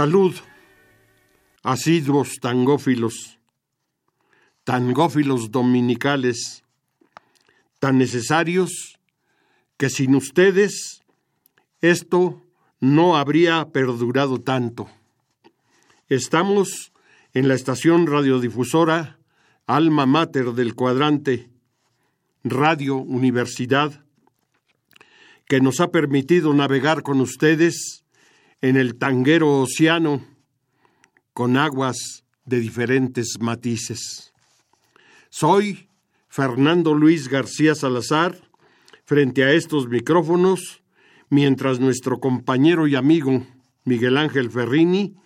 Salud, asiduos tangófilos, tangófilos dominicales, tan necesarios que sin ustedes esto no habría perdurado tanto. Estamos en la estación radiodifusora Alma Mater del Cuadrante, Radio Universidad, que nos ha permitido navegar con ustedes en el tanguero océano con aguas de diferentes matices. Soy Fernando Luis García Salazar, frente a estos micrófonos, mientras nuestro compañero y amigo Miguel Ángel Ferrini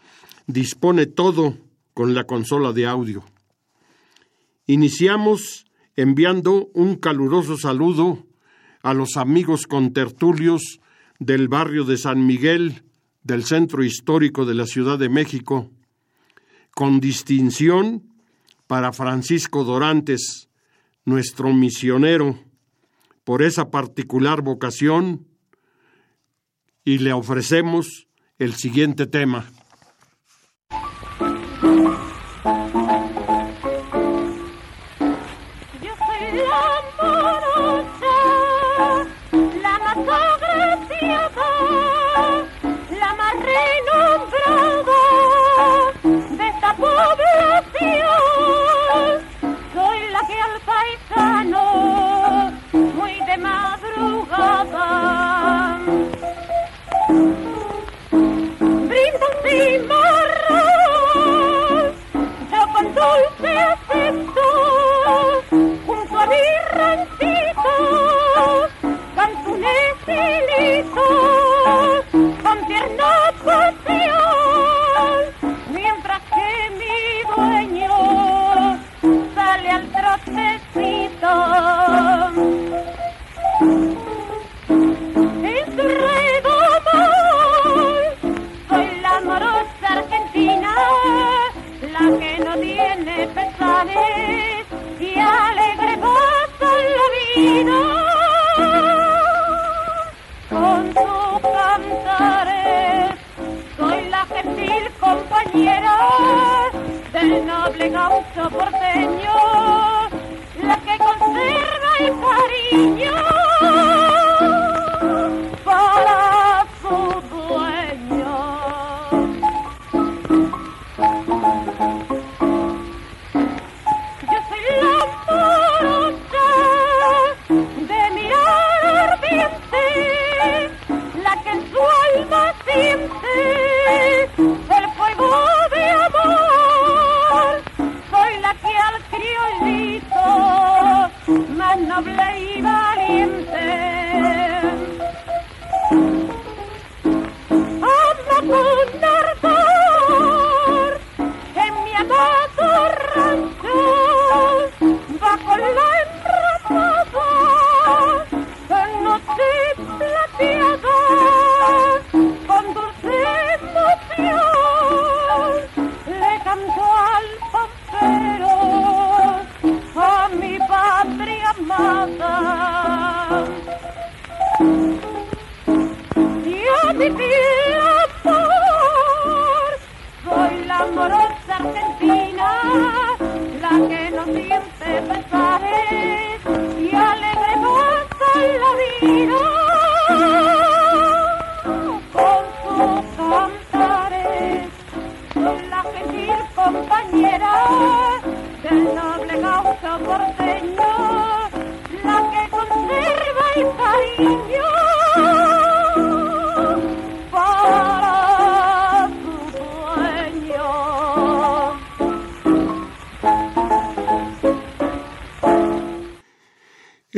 dispone todo con la consola de audio. Iniciamos enviando un caluroso saludo a los amigos contertulios del barrio de San Miguel del Centro Histórico de la Ciudad de México, con distinción para Francisco Dorantes, nuestro misionero, por esa particular vocación, y le ofrecemos el siguiente tema. Noble y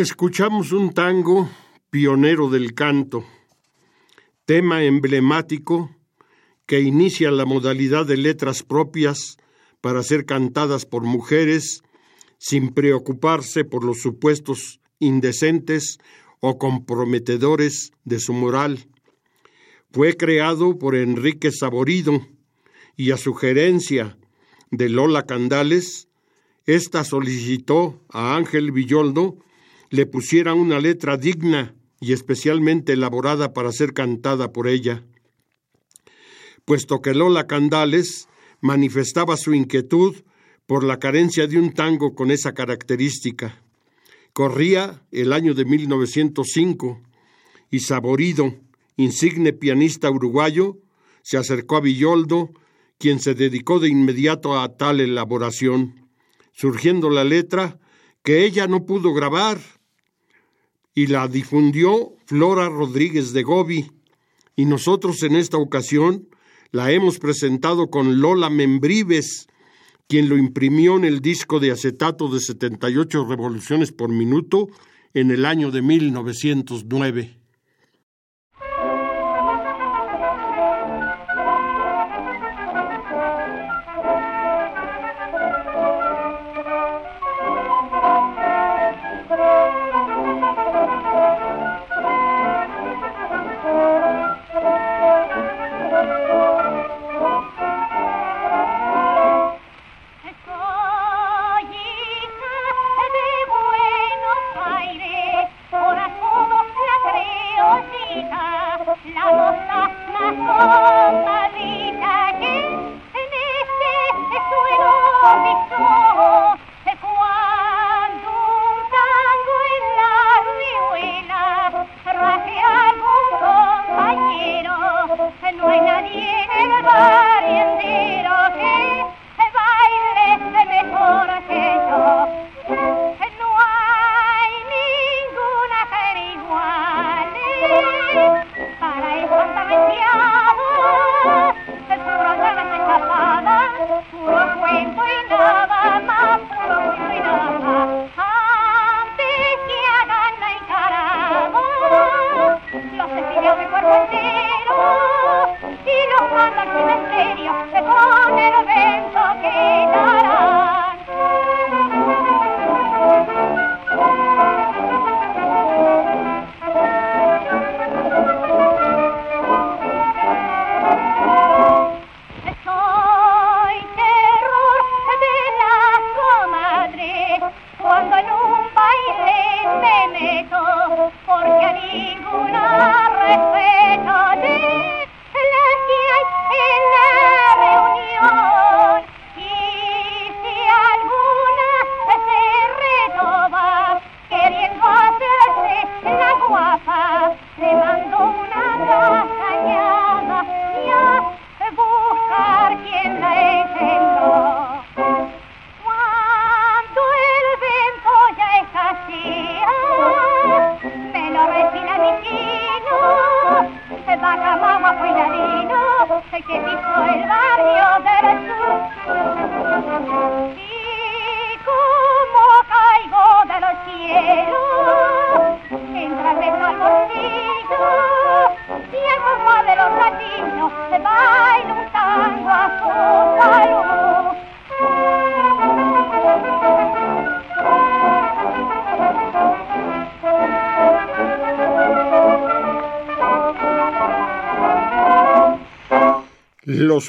Escuchamos un tango pionero del canto, tema emblemático que inicia la modalidad de letras propias para ser cantadas por mujeres sin preocuparse por los supuestos indecentes o comprometedores de su moral. Fue creado por Enrique Saborido y a sugerencia de Lola Candales, ésta solicitó a Ángel Villoldo le pusiera una letra digna y especialmente elaborada para ser cantada por ella. Puesto que Lola Candales manifestaba su inquietud por la carencia de un tango con esa característica. Corría el año de 1905 y Saborido, insigne pianista uruguayo, se acercó a Villoldo, quien se dedicó de inmediato a tal elaboración, surgiendo la letra que ella no pudo grabar y la difundió Flora Rodríguez de Gobi, y nosotros en esta ocasión la hemos presentado con Lola Membrives, quien lo imprimió en el disco de acetato de 78 revoluciones por minuto en el año de 1909.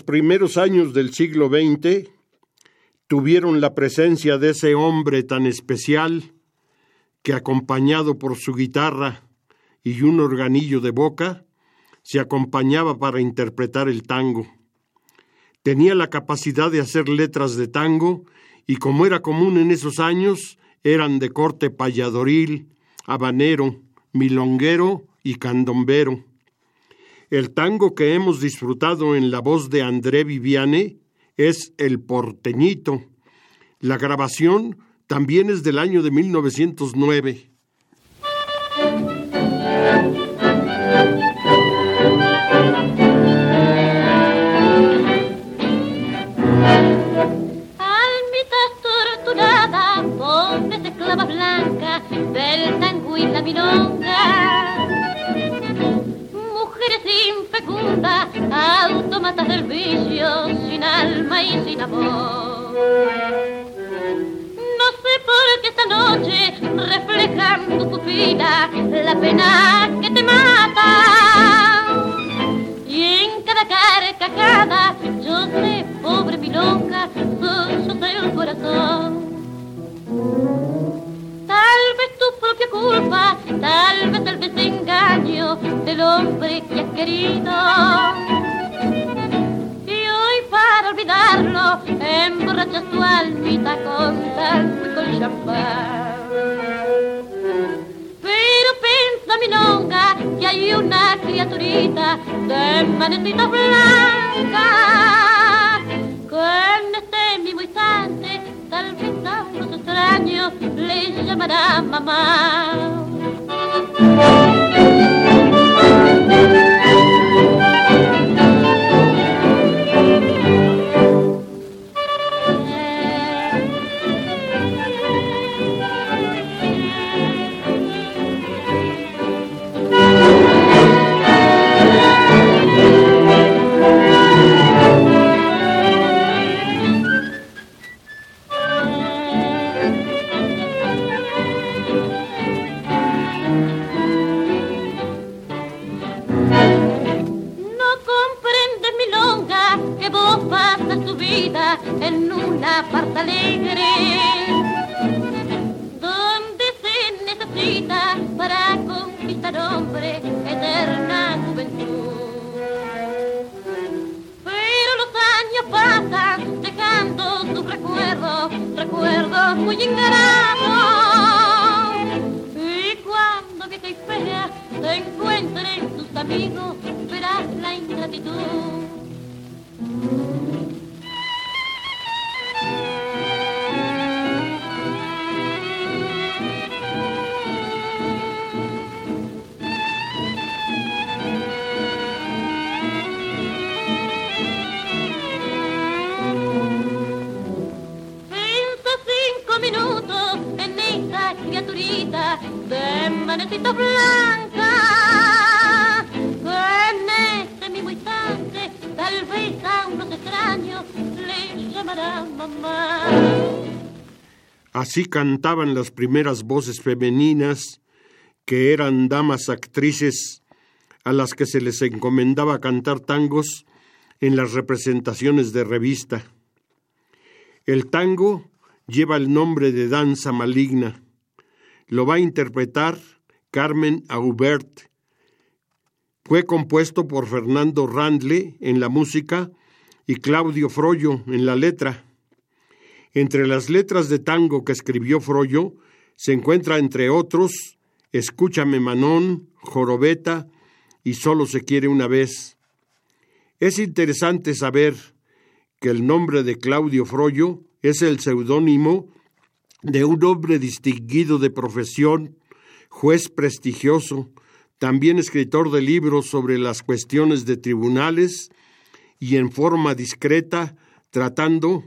Primeros años del siglo XX tuvieron la presencia de ese hombre tan especial que acompañado por su guitarra y un organillo de boca, se acompañaba para interpretar el tango. Tenía la capacidad de hacer letras de tango y como era común en esos años, eran de corte payadoril, habanero, milonguero y candombero. El tango que hemos disfrutado en la voz de André Viviane es El porteñito. La grabación también es del año de 1909. del tango y la milonga fecunda, autómatas del vicio, sin alma y sin amor. No sé por qué esta noche reflejan tu pupila la pena que te mata. Y en cada carcajada yo sé, pobre milonga, soy del corazón. Tu propia culpa, tal vez el desengaño del hombre que has querido. Y hoy para olvidarlo, emborrachas tu almita con tanto y con champán. Pero piensa, mi longa, que hay una criaturita de manetita blanca. Con este mismo instante, tal vez a unos extraños le llamará mamá. Así cantaban las primeras voces femeninas, que eran damas actrices a las que se les encomendaba cantar tangos en las representaciones de revista. El tango lleva el nombre de danza maligna. Lo va a interpretar Carmen Aubert. Fue compuesto por Fernando Randle en la música y Claudio Frollo en la letra. Entre las letras de tango que escribió Frollo se encuentra, entre otros, Escúchame Manón, Jorobeta y Solo se quiere una vez. Es interesante saber que el nombre de Claudio Frollo es el seudónimo de un hombre distinguido de profesión, juez prestigioso, también escritor de libros sobre las cuestiones de tribunales y en forma discreta, tratando,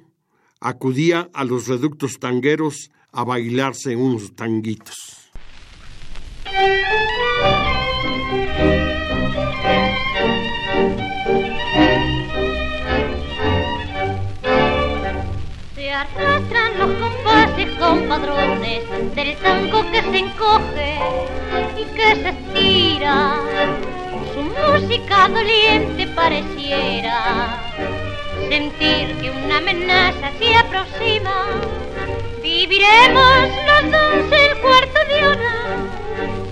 acudía a los reductos tangueros a bailarse unos tanguitos. Se arrastran los compases compadrones del tango que se encoge y que se estira. Su música doliente pareciera sentir que una amenaza se aproxima. Viviremos los dos el cuarto de hora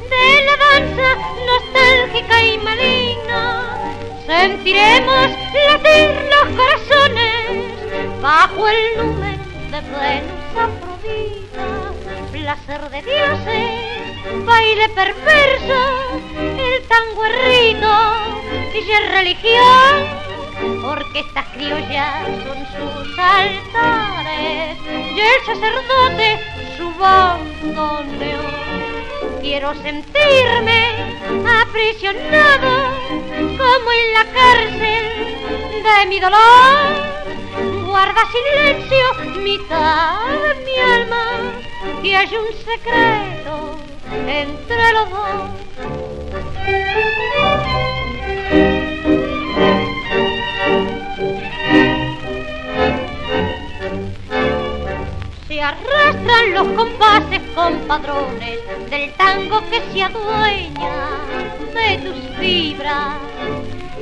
de la danza nostálgica y maligna. Sentiremos latir los corazones bajo el lumen de Venus Afrodita. Placer de dioses, baile perverso, el tango es rito y es religión. Porque estas criollas son sus altares y el sacerdote su bandoneón quiero sentirme aprisionado como en la cárcel de mi dolor. Guarda silencio, mitad de mi alma, que hay un secreto entre los dos. Padrones del tango que se adueña de tus fibras.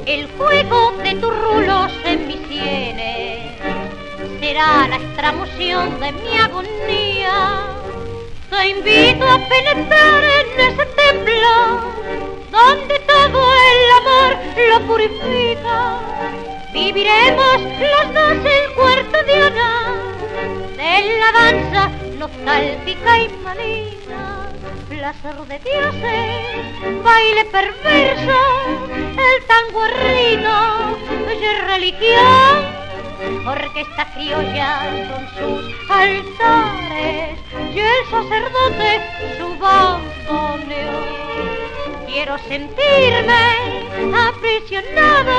El juego de tus rulos en mis sienes será la extramoción de mi agonía. Te invito a penetrar en ese templo donde todo el amor lo purifica. Viviremos los dos el cuarto de de la danza nostálgica y maligna, placer de dioses, baile perverso, el tango rito es religión. Orquesta criolla son sus altares y el sacerdote su bandoneón. Quiero sentirme aprisionado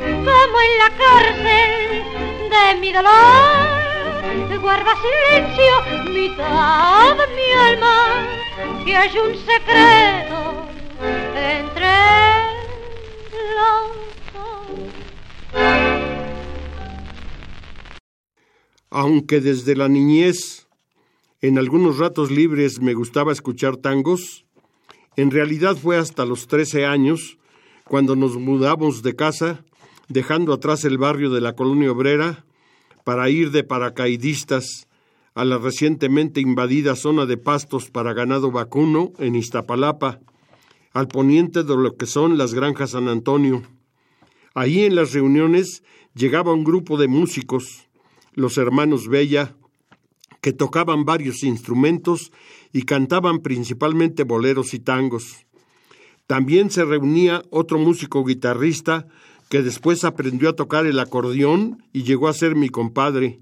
como en la cárcel de mi dolor guarda silencio mitad mi alma, que hay un secreto entre los. Aunque desde la niñez, en algunos ratos libres me gustaba escuchar tangos, en realidad fue hasta los 13 años, cuando nos mudamos de casa, dejando atrás el barrio de la colonia obrera, para ir de paracaidistas a la recientemente invadida zona de pastos para ganado vacuno en Iztapalapa, al poniente de lo que son las granjas San Antonio. Ahí en las reuniones llegaba un grupo de músicos, los hermanos Bella, que tocaban varios instrumentos y cantaban principalmente boleros y tangos. También se reunía otro músico guitarrista que después aprendió a tocar el acordeón y llegó a ser mi compadre,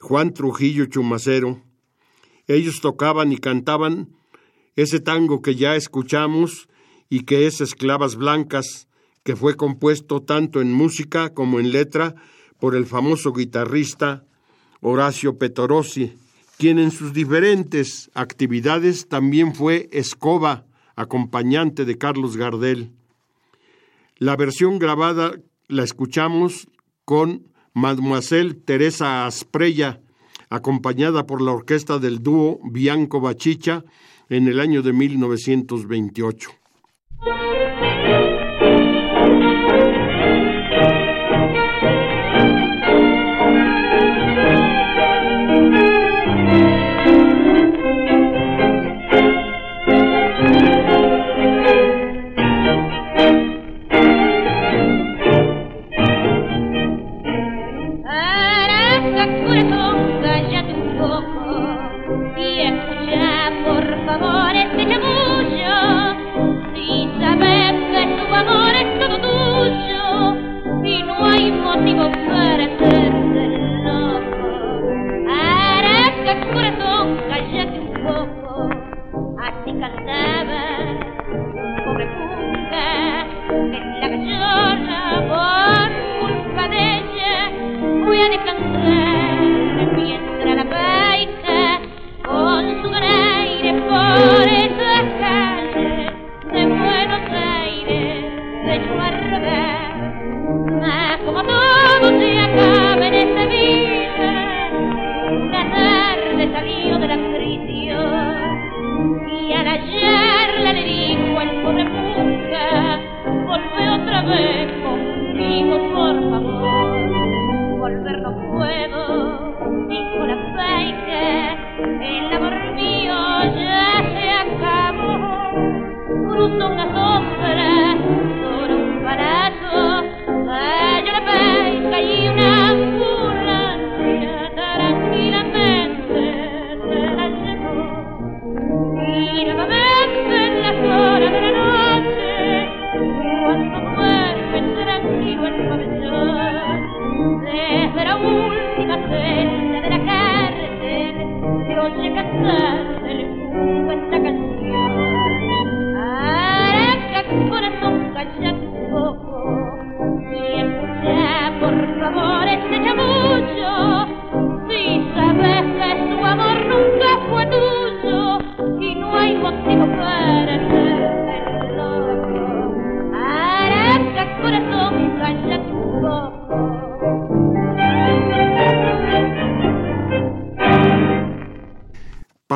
Juan Trujillo Chumacero. Ellos tocaban y cantaban ese tango que ya escuchamos y que es Esclavas Blancas, que fue compuesto tanto en música como en letra por el famoso guitarrista Horacio Petorossi, quien en sus diferentes actividades también fue escoba, acompañante de Carlos Gardel. La versión grabada la escuchamos con Mademoiselle Teresa Asprella, acompañada por la orquesta del dúo Bianco Bachicha en el año de 1928.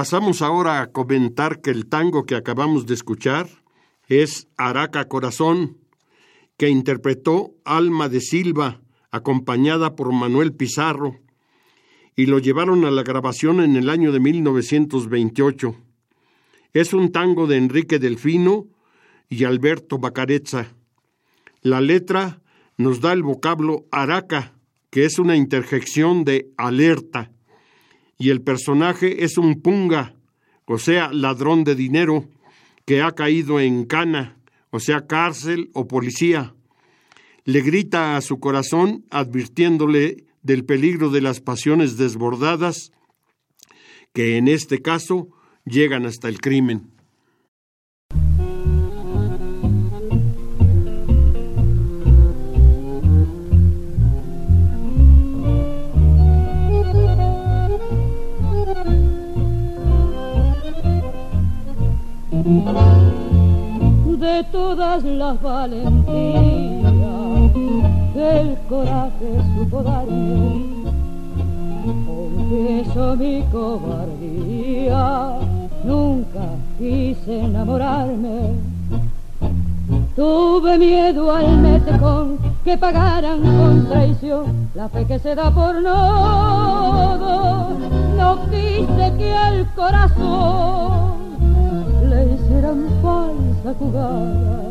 Pasamos ahora a comentar que el tango que acabamos de escuchar es Araca Corazón, que interpretó Alma de Silva, acompañada por Manuel Pizarro, y lo llevaron a la grabación en el año de 1928. Es un tango de Enrique Delfino y Alberto Bacarezza. La letra nos da el vocablo araca, que es una interjección de alerta, y el personaje es un punga, o sea, ladrón de dinero, que ha caído en cana, o sea, cárcel o policía. Le grita a su corazón advirtiéndole del peligro de las pasiones desbordadas, que en este caso llegan hasta el crimen. De todas las valentías el coraje supo darme, confieso mi cobardía, nunca quise enamorarme. Tuve miedo al metecón que pagaran con traición la fe que se da por nodo. No quise que al corazón falsa jugada.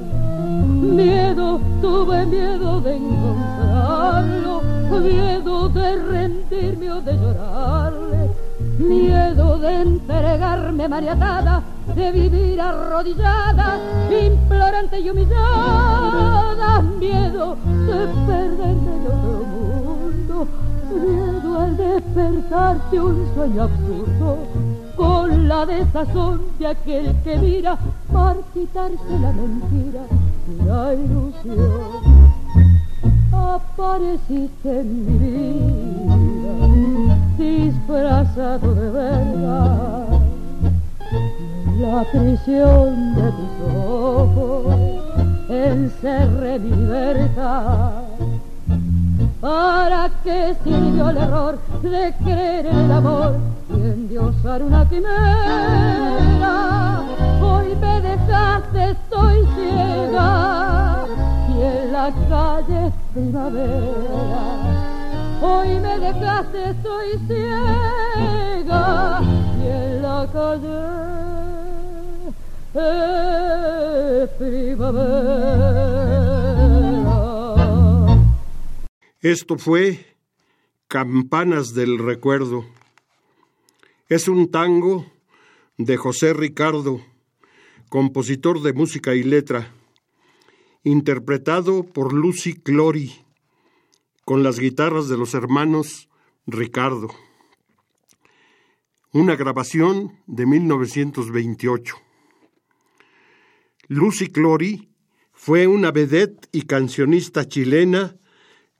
Miedo, tuve miedo de encontrarlo, miedo de rendirme o de llorarle, miedo de entregarme maniatada, de vivir arrodillada, implorante y humillada, miedo de perderme en otro mundo, miedo al despertarte un sueño absurdo con la desazón de aquel que mira quitarse la mentira la ilusión. Apareciste en mi vida, disfrazado de verdad. La prisión de tus ojos encerré mi libertad. ¿Para qué sirvió el error de creer en el amor endiosar una quimera? Hoy me dejaste, estoy ciega y en la calle primavera. Hoy me dejaste, estoy ciega y en la calle primavera. Esto fue Campanas del Recuerdo. Es un tango de José Ricardo, compositor de música y letra, interpretado por Lucy Clory, con las guitarras de los hermanos Ricardo. Una grabación de 1928. Lucy Clory fue una vedette y cancionista chilena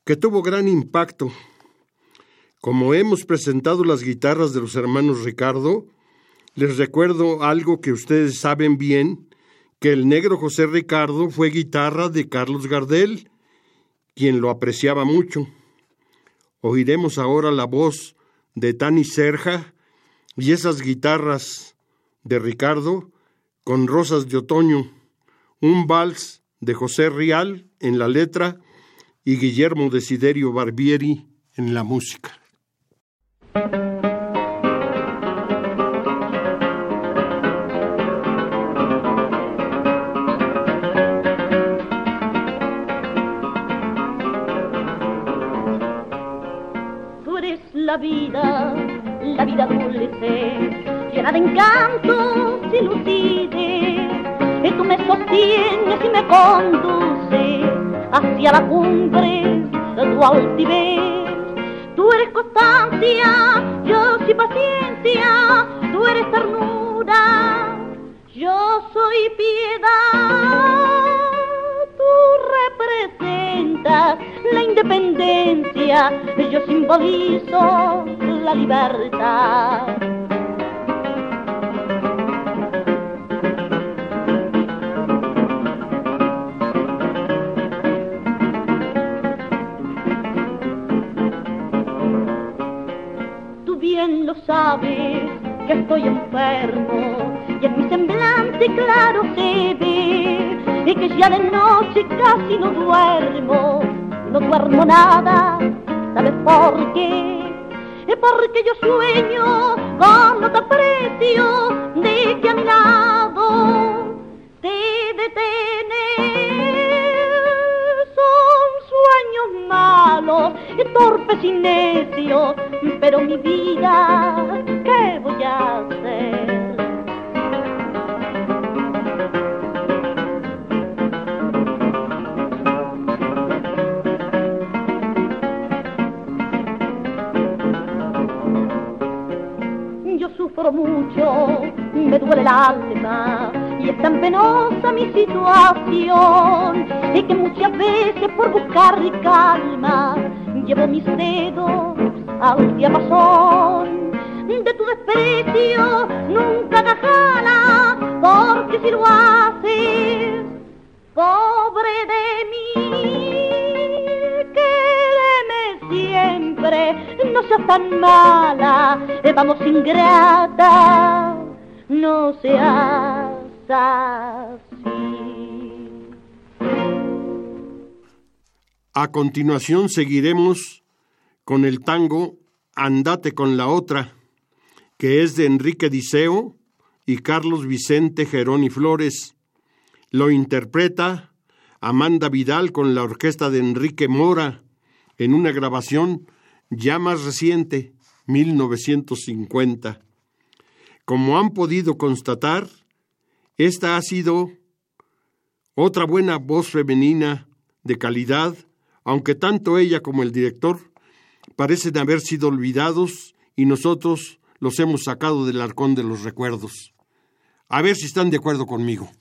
que tuvo gran impacto. Como hemos presentado las guitarras de los hermanos Ricardo, les recuerdo algo que ustedes saben bien, que el negro José Ricardo fue guitarra de Carlos Gardel, quien lo apreciaba mucho. Oiremos ahora la voz de Tani Serja y esas guitarras de Ricardo con Rosas de Otoño, un vals de José Rial en la letra y Guillermo Desiderio Barbieri en la música. Tú eres la vida, la vida dulce, llena de encantos y lucidez, y tú me sostienes y me conduces hacia la cumbre de tu altivez. Tú eres constancia, yo soy paciencia, tú eres ternura, yo soy piedad. Tú representas la independencia, yo simbolizo la libertad. Que estoy enfermo y en mi semblante claro se ve y que ya de noche casi no duermo, no duermo nada, ¿sabes por qué? Es porque yo sueño con otro precio de que a mi lado te detenes. Son sueños malos, torpes y necios, pero mi vida, ¿qué voy a hacer? Yo sufro mucho, me duele el alma y es tan penosa mi situación y que muchas veces por buscar calma llevo mis dedos al diapasón de tu desprecio nunca hagas jala porque si lo haces pobre de mí quédeme siempre no seas tan mala vamos ingrata no seas así. A continuación seguiremos con el tango Andate con la otra, que es de Enrique Diceo y Carlos Vicente Geroni Flores. Lo interpreta Amanda Vidal con la orquesta de Enrique Mora en una grabación ya más reciente, 1950. Como han podido constatar, esta ha sido otra buena voz femenina de calidad, aunque tanto ella como el director parecen haber sido olvidados y nosotros los hemos sacado del arcón de los recuerdos. A ver si están de acuerdo conmigo.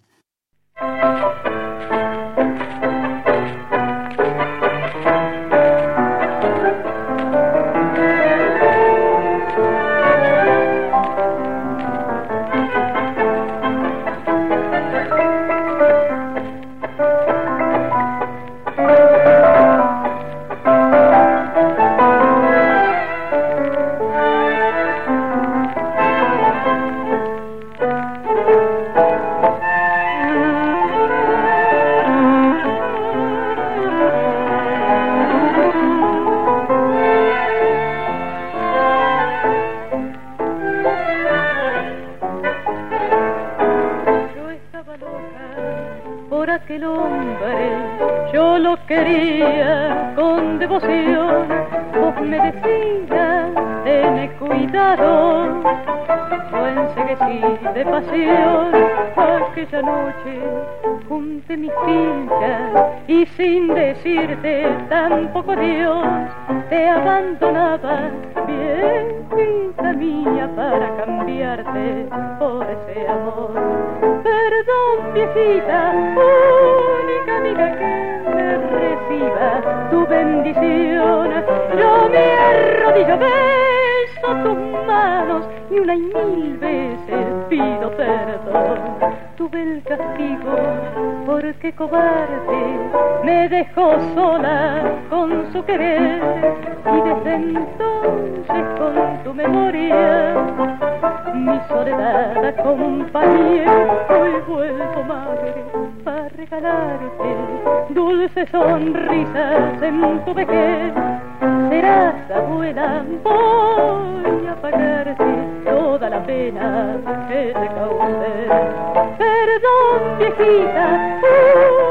Viejita, única amiga que me reciba tu bendición. Yo me arrodillo, beso tus manos y una y mil veces pido perdón. Tuve el castigo porque cobarde me dejó sola con su querer y desde entonces con tu memoria mi soledad acompañé. Hoy vuelvo madre para regalarte dulces sonrisas en tu vejez. Serás abuela, voy a pagarte toda la pena que te causé. Perdón, viejita,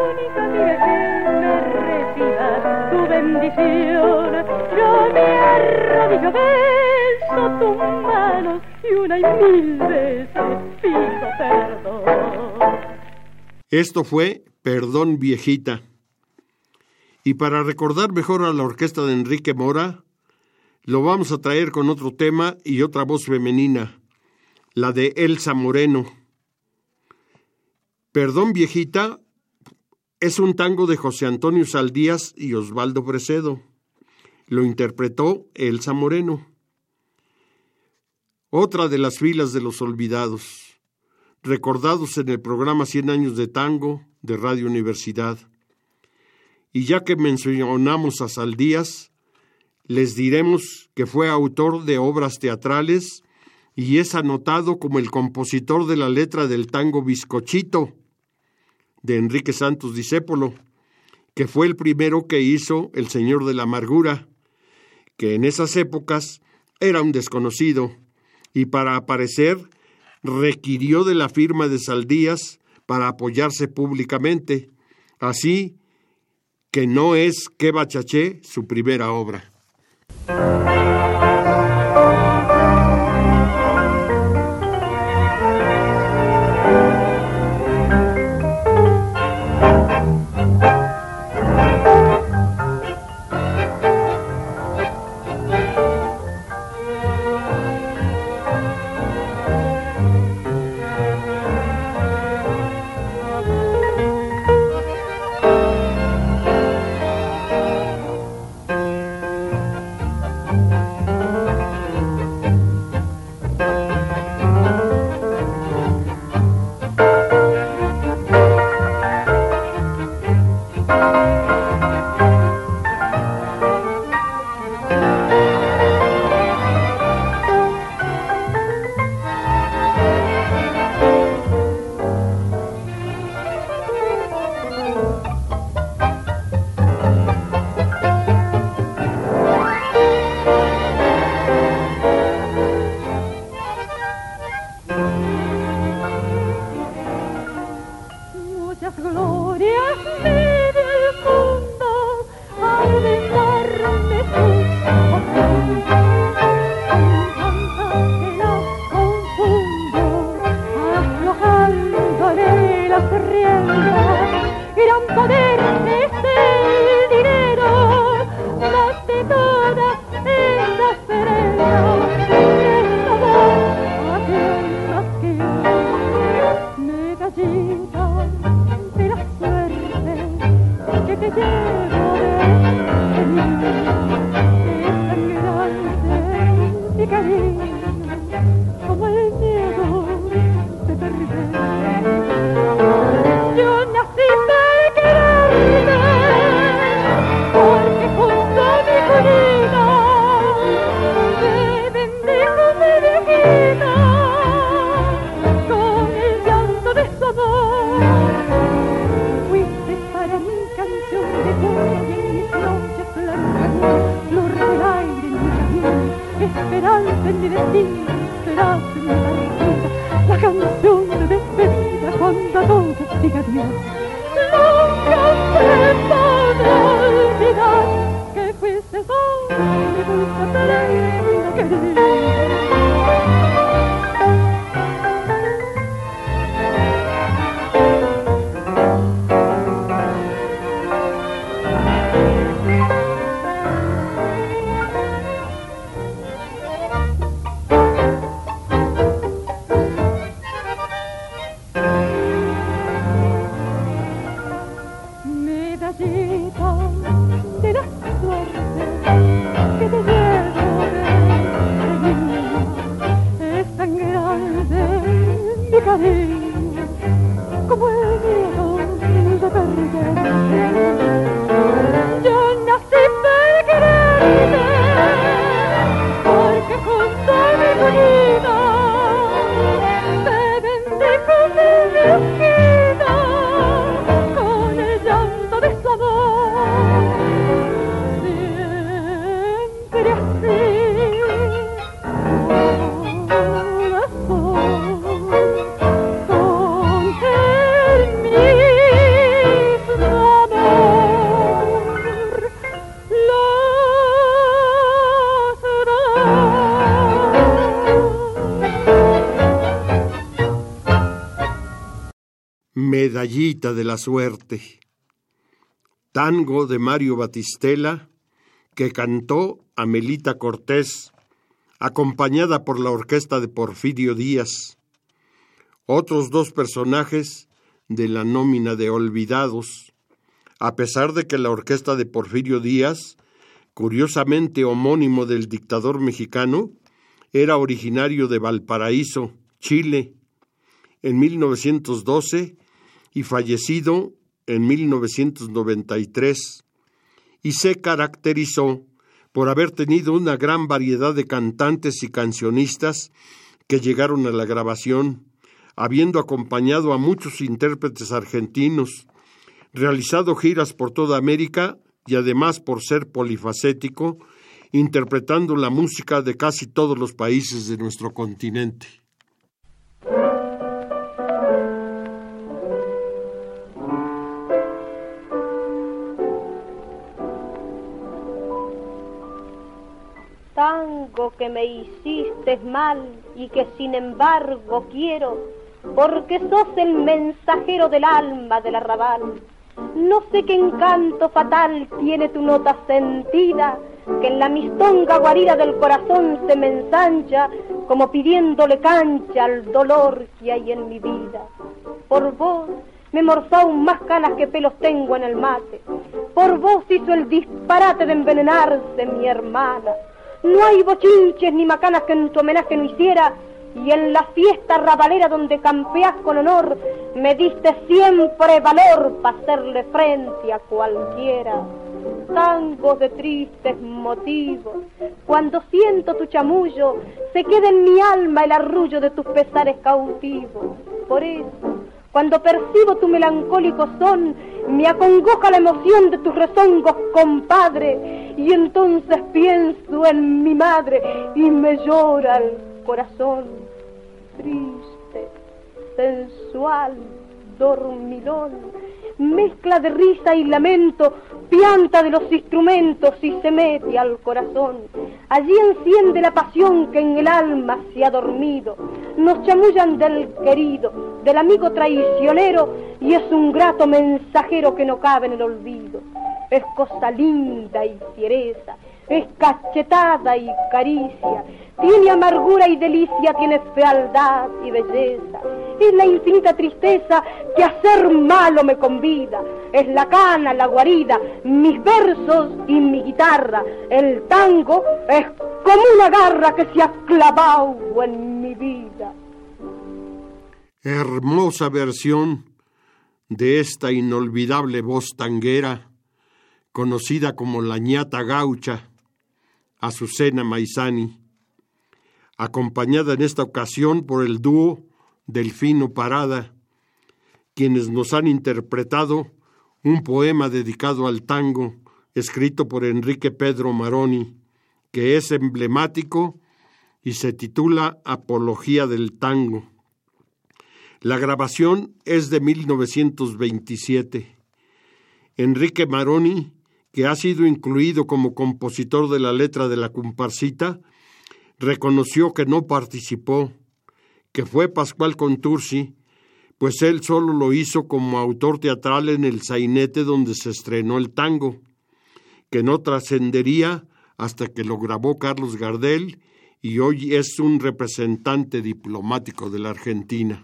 única amiga que me reciba tu bendición. Yo me arrodillo, beso tus manos y una y mil veces pido perdón. Esto fue Perdón Viejita. Y para recordar mejor a la orquesta de Enrique Mora, lo vamos a traer con otro tema y otra voz femenina, la de Elsa Moreno. Perdón Viejita es un tango de José Antonio Saldías y Osvaldo Precedo. Lo interpretó Elsa Moreno. Otra de las filas de los olvidados, recordados en el programa Cien años de tango de Radio Universidad. Y ya que mencionamos a Saldías, les diremos que fue autor de obras teatrales y es anotado como el compositor de la letra del tango Bizcochito de Enrique Santos Discépolo, que fue el primero que hizo El Señor de la Amargura, que en esas épocas era un desconocido y para aparecer requirió de la firma de Saldías para apoyarse públicamente, así que no es que Bachaché su primera obra. Suerte, tango de Mario Batistela que cantó Amelita Cortés, acompañada por la orquesta de Porfirio Díaz. Otros dos personajes de la nómina de Olvidados, a pesar de que la orquesta de Porfirio Díaz, curiosamente homónimo del dictador mexicano, era originario de Valparaíso, Chile. En 1912 y fallecido en 1993, y se caracterizó por haber tenido una gran variedad de cantantes y cancionistas que llegaron a la grabación, habiendo acompañado a muchos intérpretes argentinos, realizado giras por toda América y además por ser polifacético, interpretando la música de casi todos los países de nuestro continente. Que me hiciste mal y que sin embargo quiero, porque sos el mensajero del alma del arrabal. No sé qué encanto fatal tiene tu nota sentida, que en la mistonga guarida del corazón se me ensancha, como pidiéndole cancha al dolor que hay en mi vida. Por vos me morzó aún más canas que pelos tengo en el mate. Por vos hizo el disparate de envenenarse mi hermana. No hay bochinches ni macanas que en tu homenaje no hiciera, y en la fiesta rabalera donde campeás con honor, me diste siempre valor para hacerle frente a cualquiera. Tangos de tristes motivos, cuando siento tu chamullo, se queda en mi alma el arrullo de tus pesares cautivos. Por eso, cuando percibo tu melancólico son, me acongoja la emoción de tus rezongos, compadre, y entonces pienso en mi madre y me llora el corazón. Triste, sensual, dormilón, mezcla de risa y lamento, pianta de los instrumentos y se mete al corazón. Allí enciende la pasión que en el alma se ha dormido. Nos chamullan del querido, del amigo traicionero y es un grato mensajero que no cabe en el olvido. Es cosa linda y fiereza, es cachetada y caricia, tiene amargura y delicia, tiene fealdad y belleza. Es la infinita tristeza que hacer malo me convida. Es la cana, la guarida, mis versos y mi guitarra. El tango es como una garra que se ha clavado en mi vida. Hermosa versión de esta inolvidable voz tanguera, conocida como la ñata gaucha, Azucena Maizani acompañada en esta ocasión por el dúo Delfino Parada, quienes nos han interpretado un poema dedicado al tango, escrito por Enrique Pedro Maroni, que es emblemático y se titula Apología del Tango. La grabación es de 1927. Enrique Maroni, que ha sido incluido como compositor de la letra de la comparsita, reconoció que no participó, que fue Pascual Contursi, pues él solo lo hizo como autor teatral en el sainete donde se estrenó el tango, que no trascendería hasta que lo grabó Carlos Gardel y hoy es un representante diplomático de la Argentina.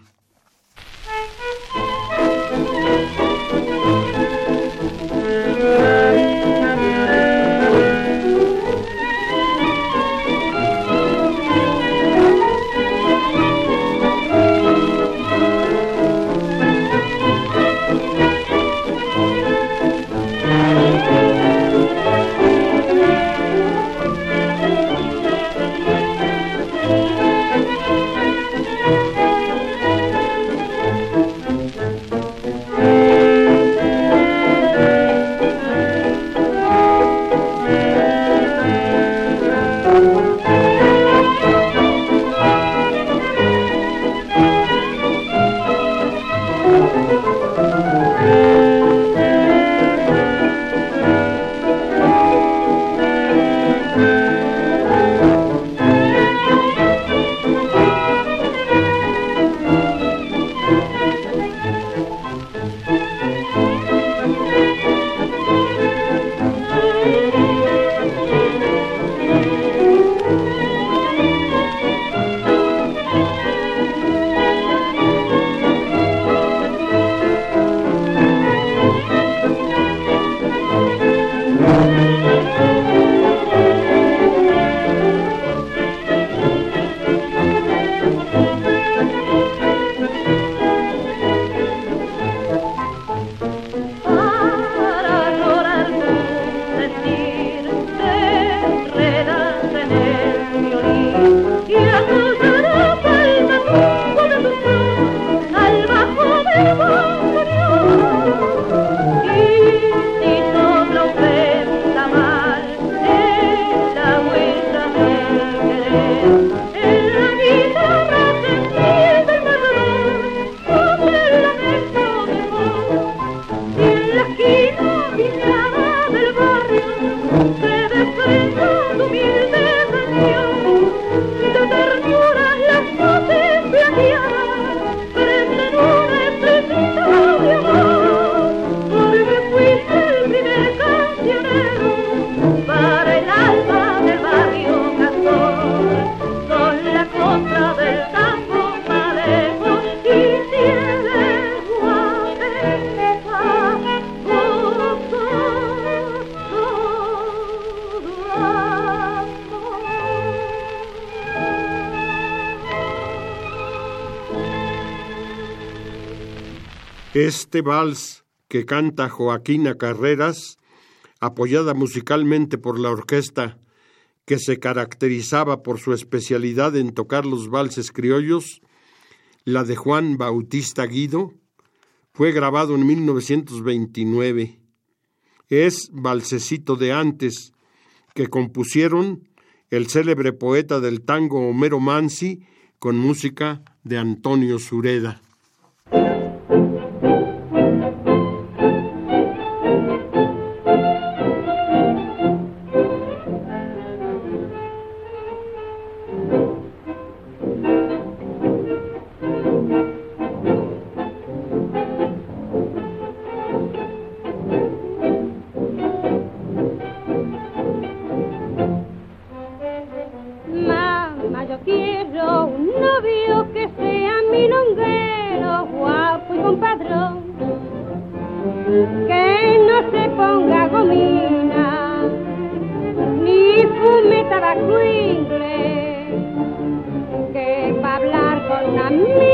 Este vals que canta Joaquina Carreras, apoyada musicalmente por la orquesta que se caracterizaba por su especialidad en tocar los valses criollos, la de Juan Bautista Guido, fue grabado en 1929. Es Valsecito de antes, que compusieron el célebre poeta del tango Homero Mansi con música de Antonio Sureda. que no se ponga gomina, ni fume tabaco inglés, que va hablar con una amiga.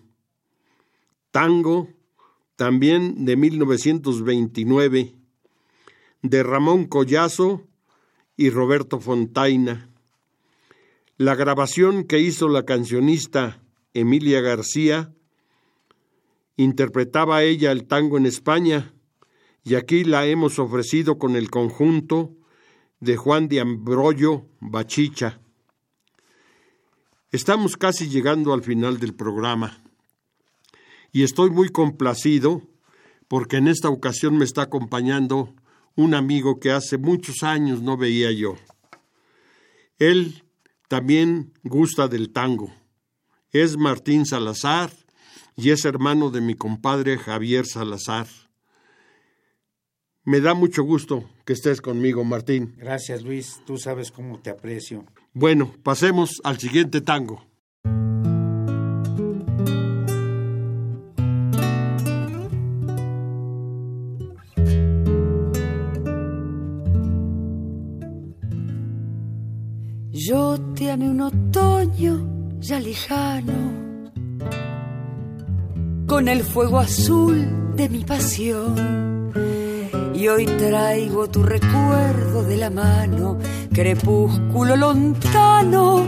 Tango, también de 1929, de Ramón Collazo y Roberto Fontaina. La grabación que hizo la cancionista Emilia García interpretaba ella el tango en España y aquí la hemos ofrecido con el conjunto de Juan de Ambrollo Bachicha. Estamos casi llegando al final del programa y estoy muy complacido porque en esta ocasión me está acompañando un amigo que hace muchos años no veía yo. Él también gusta del tango. Es Martín Salazar y es hermano de mi compadre Javier Salazar. Me da mucho gusto que estés conmigo, Martín. Gracias, Luis. Tú sabes cómo te aprecio. Bueno, pasemos al siguiente tango. Yo te amé un otoño ya lejano, con el fuego azul de mi pasión. Y hoy traigo tu recuerdo de la mano, crepúsculo lontano,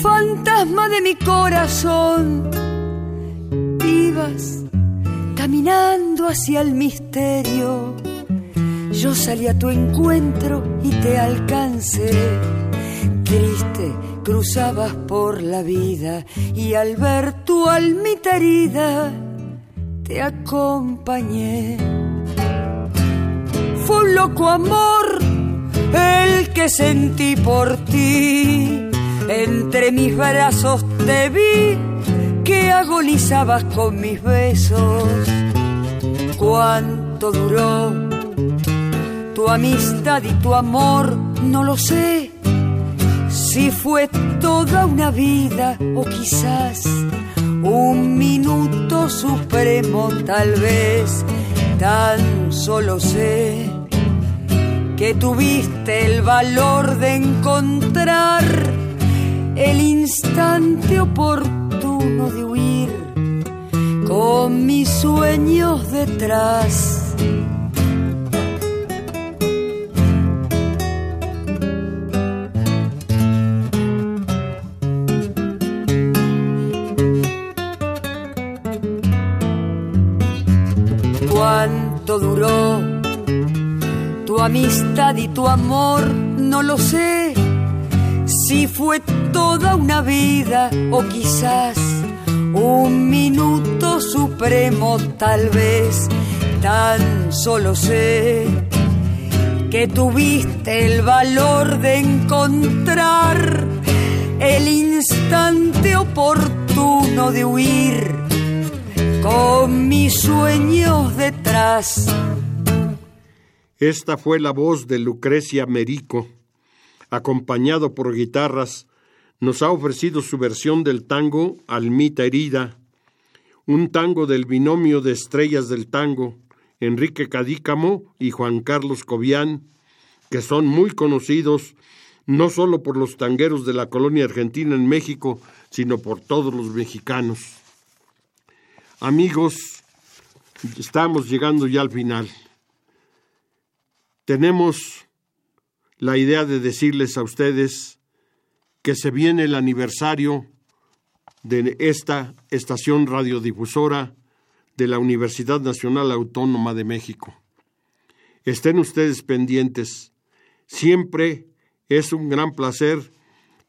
fantasma de mi corazón. Ibas caminando hacia el misterio, yo salí a tu encuentro y te alcancé, triste cruzabas por la vida y al ver tu almita herida te acompañé. Fue un loco amor el que sentí por ti. Entre mis brazos te vi que agonizabas con mis besos. ¿Cuánto duró tu amistad y tu amor? No lo sé. Si fue toda una vida o quizás un minuto supremo tal vez, tan solo sé que tuviste el valor de encontrar el instante oportuno de huir con mis sueños detrás. ¿Cuánto duró tu amistad y tu amor? No lo sé. Si fue toda una vida o quizás un minuto supremo tal vez, tan solo sé que tuviste el valor de encontrar el instante oportuno de huir con mis sueños detrás. Esta fue la voz de Lucrecia Merico, acompañado por guitarras, nos ha ofrecido su versión del tango Almita Herida, un tango del binomio de estrellas del tango, Enrique Cadícamo y Juan Carlos Cobian, que son muy conocidos no solo por los tangueros de la colonia argentina en México, sino por todos los mexicanos. Amigos, estamos llegando ya al final. Tenemos la idea de decirles a ustedes que se viene el aniversario de esta estación radiodifusora de la Universidad Nacional Autónoma de México. Estén ustedes pendientes. Siempre es un gran placer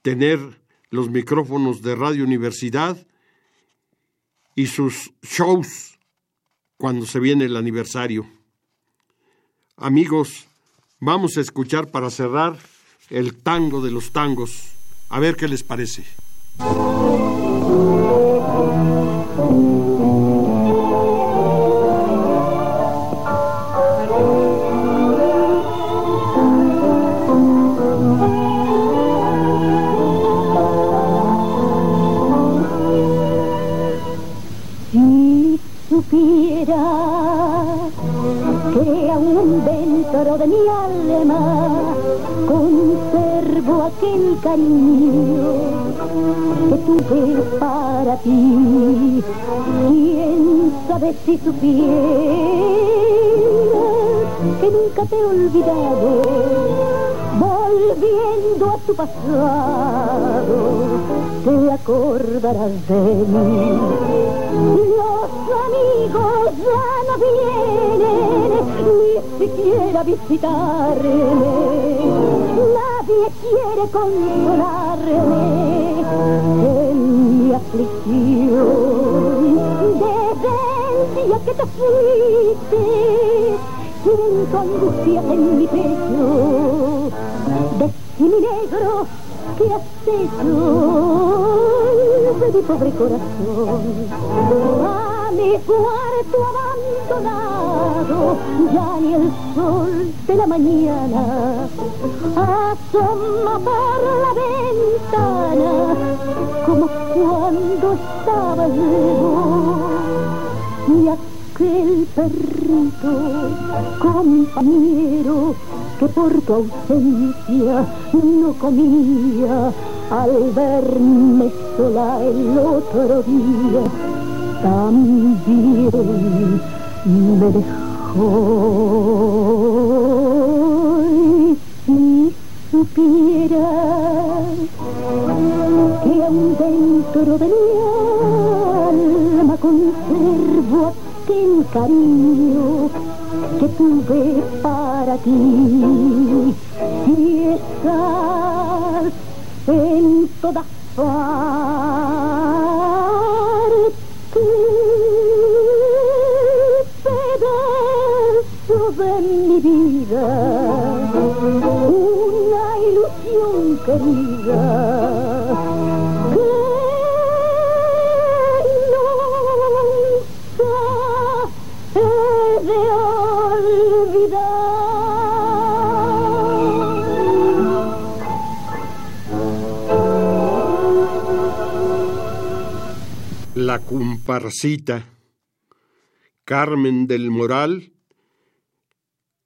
tener los micrófonos de Radio Universidad y sus shows cuando se viene el aniversario. Amigos, vamos a escuchar para cerrar el tango de los tangos. A ver qué les parece. Cariño que tuve para ti. Quién sabe si supieras que nunca te he olvidado, volviendo a tu pasado, te acordarás de mí. Los amigos ya no vienen ni siquiera a visitarme. Quiere consolarme en mi aflicción. Desde el que te fuiste, siento angustias en mi pecho. De mi negro, ¿qué has hecho de mi pobre corazón? A mi cuarto ya ni el sol de la mañana asoma por la ventana como cuando estaba yo. Y aquel perrito, compañero, que por tu ausencia no comía al verme sola el otro día, también me dejó. Y supieras que aún dentro de mi alma conservo aquel cariño que tuve para ti. Si estás en todas partes. La comparsita Carmen del Moral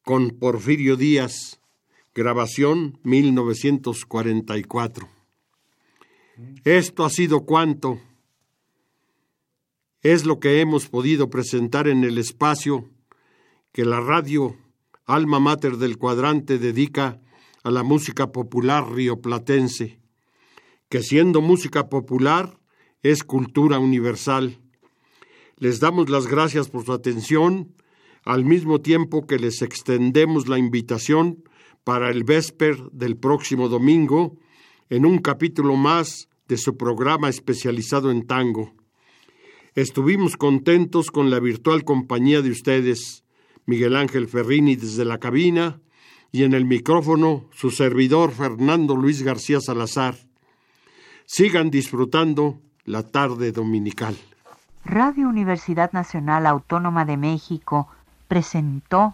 con Porfirio Díaz, grabación 1944. Esto ha sido cuanto es lo que hemos podido presentar en el espacio que la radio Alma Mater del Cuadrante dedica a la música popular rioplatense, que siendo música popular es cultura universal. Les damos las gracias por su atención, al mismo tiempo que les extendemos la invitación para el Vesper del próximo domingo en un capítulo más de su programa especializado en tango. Estuvimos contentos con la virtual compañía de ustedes, Miguel Ángel Ferrini desde la cabina y en el micrófono su servidor Fernando Luis García Salazar. Sigan disfrutando la tarde dominical. Radio Universidad Nacional Autónoma de México presentó